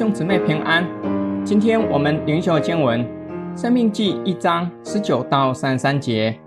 兄姊妹平安。今天我们灵修经文《生命记》一章十九到三十三节。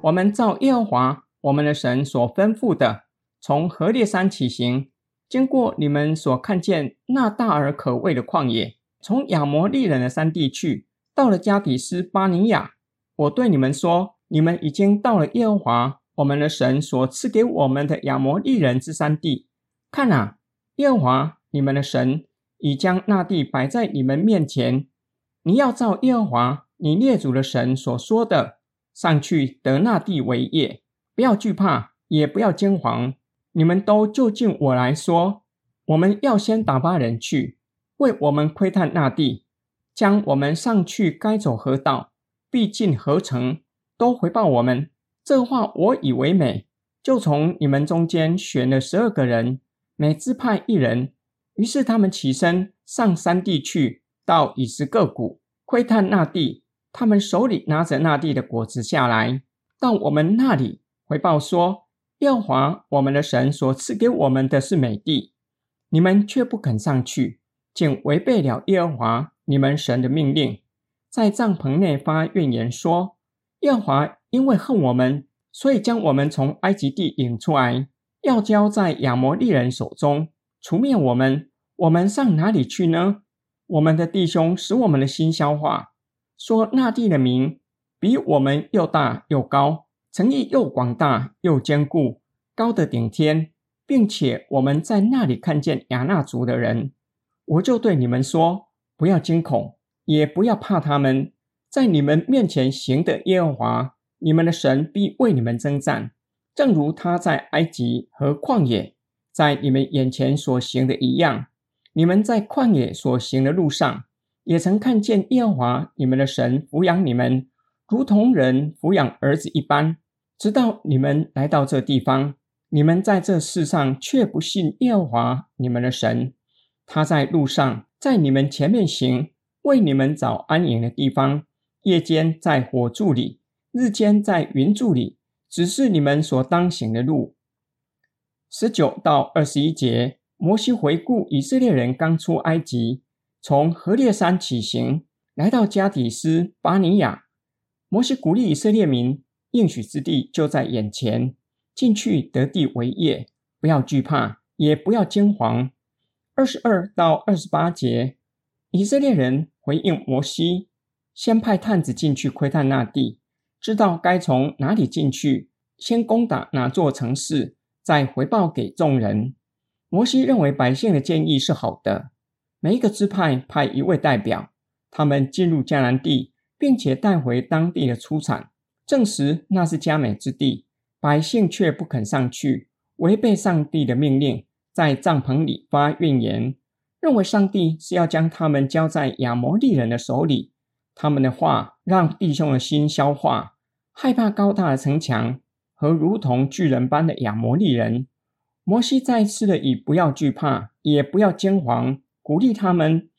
我们照耶和华我们的神所吩咐的，从何烈山起行，经过你们所看见那大而可畏的旷野，从亚摩利人的山地去，到了加底斯巴尼亚。我对你们说，你们已经到了耶和华我们的神所赐给我们的亚摩利人之山地。看啊，耶和华你们的神。已将那地摆在你们面前，你要照耶和华你列祖的神所说的，上去得那地为业，不要惧怕，也不要惊惶。你们都就近我来说，我们要先打发人去，为我们窥探那地，将我们上去该走何道，必进何城，都回报我们。这话我以为美，就从你们中间选了十二个人，每支派一人。于是他们起身上山地去，到以实各谷窥探那地。他们手里拿着那地的果子下来，到我们那里回报说：耶和华我们的神所赐给我们的是美地，你们却不肯上去，竟违背了耶和华你们神的命令，在帐篷内发怨言说：耶和华因为恨我们，所以将我们从埃及地引出来，要交在亚摩利人手中。除灭我们，我们上哪里去呢？我们的弟兄使我们的心消化，说那地的名比我们又大又高，诚意又广大又坚固，高得顶天，并且我们在那里看见亚衲族的人。我就对你们说：不要惊恐，也不要怕他们，在你们面前行的耶和华你们的神必为你们征战，正如他在埃及和旷野。在你们眼前所行的一样，你们在旷野所行的路上，也曾看见耶和华你们的神抚养你们，如同人抚养儿子一般。直到你们来到这地方，你们在这世上却不信耶和华你们的神。他在路上在你们前面行，为你们找安营的地方；夜间在火柱里，日间在云柱里，指示你们所当行的路。十九到二十一节，摩西回顾以色列人刚出埃及，从何烈山起行，来到加底斯巴尼亚。摩西鼓励以色列民，应许之地就在眼前，进去得地为业，不要惧怕，也不要惊惶。二十二到二十八节，以色列人回应摩西，先派探子进去窥探那地，知道该从哪里进去，先攻打哪座城市。再回报给众人。摩西认为百姓的建议是好的。每一个支派派一位代表，他们进入迦南地，并且带回当地的出产，证实那是佳美之地。百姓却不肯上去，违背上帝的命令，在帐篷里发怨言，认为上帝是要将他们交在亚摩利人的手里。他们的话让弟兄的心消化，害怕高大的城墙。和如同巨人般的亚摩利人，摩西再次的以不要惧怕，也不要惊惶，鼓励他们，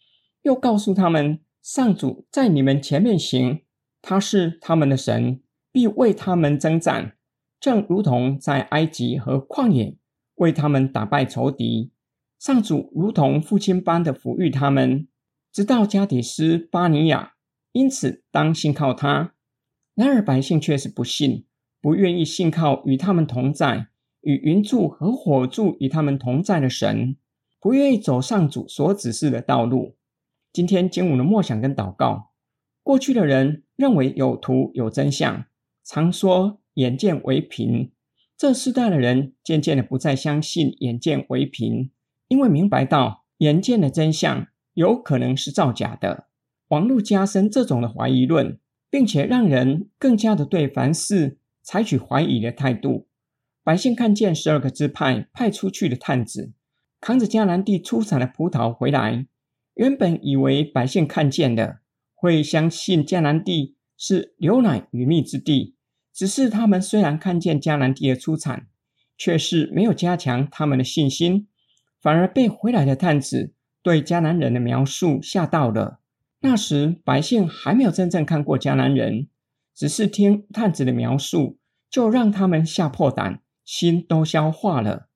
又告诉他们，上主在你们前面行，他是他们的神，必为他们征战，正如同在埃及和旷野为他们打败仇敌。上主如同父亲般的抚育他们，直到加底斯巴尼亚，因此当信靠他。然而百姓却是不信。不愿意信靠与他们同在、与云柱和火柱与他们同在的神，不愿意走上主所指示的道路。今天经文的默想跟祷告，过去的人认为有图有真相，常说眼见为凭。这世代的人渐渐的不再相信眼见为凭，因为明白到眼见的真相有可能是造假的。网络加深这种的怀疑论，并且让人更加的对凡事。采取怀疑的态度，百姓看见十二个支派派出去的探子扛着迦南地出产的葡萄回来，原本以为百姓看见的会相信迦南地是牛奶与蜜之地，只是他们虽然看见迦南地的出产，却是没有加强他们的信心，反而被回来的探子对迦南人的描述吓到了。那时百姓还没有真正看过迦南人。只是听探子的描述，就让他们吓破胆，心都消化了。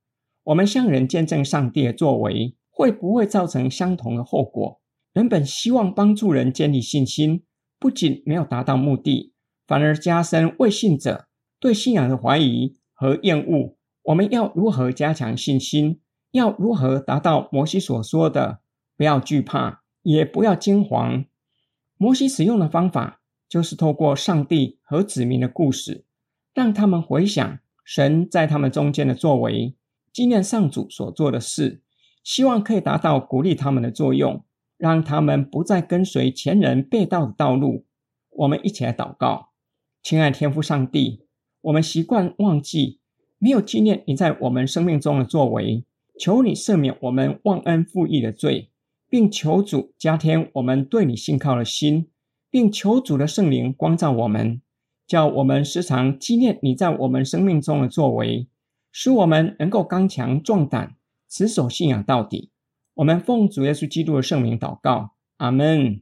我们向人见证上帝的作为，会不会造成相同的后果？人本希望帮助人建立信心，不仅没有达到目的，反而加深未信者对信仰的怀疑和厌恶。我们要如何加强信心？要如何达到摩西所说的“不要惧怕，也不要惊惶”？摩西使用的方法就是透过上帝和子民的故事，让他们回想神在他们中间的作为，纪念上主所做的事，希望可以达到鼓励他们的作用，让他们不再跟随前人背道的道路。我们一起来祷告，亲爱天父上帝，我们习惯忘记，没有纪念你在我们生命中的作为。求你赦免我们忘恩负义的罪，并求主加添我们对你信靠的心，并求主的圣灵光照我们，叫我们时常纪念你在我们生命中的作为，使我们能够刚强壮胆，持守信仰到底。我们奉主耶稣基督的圣名祷告，阿门。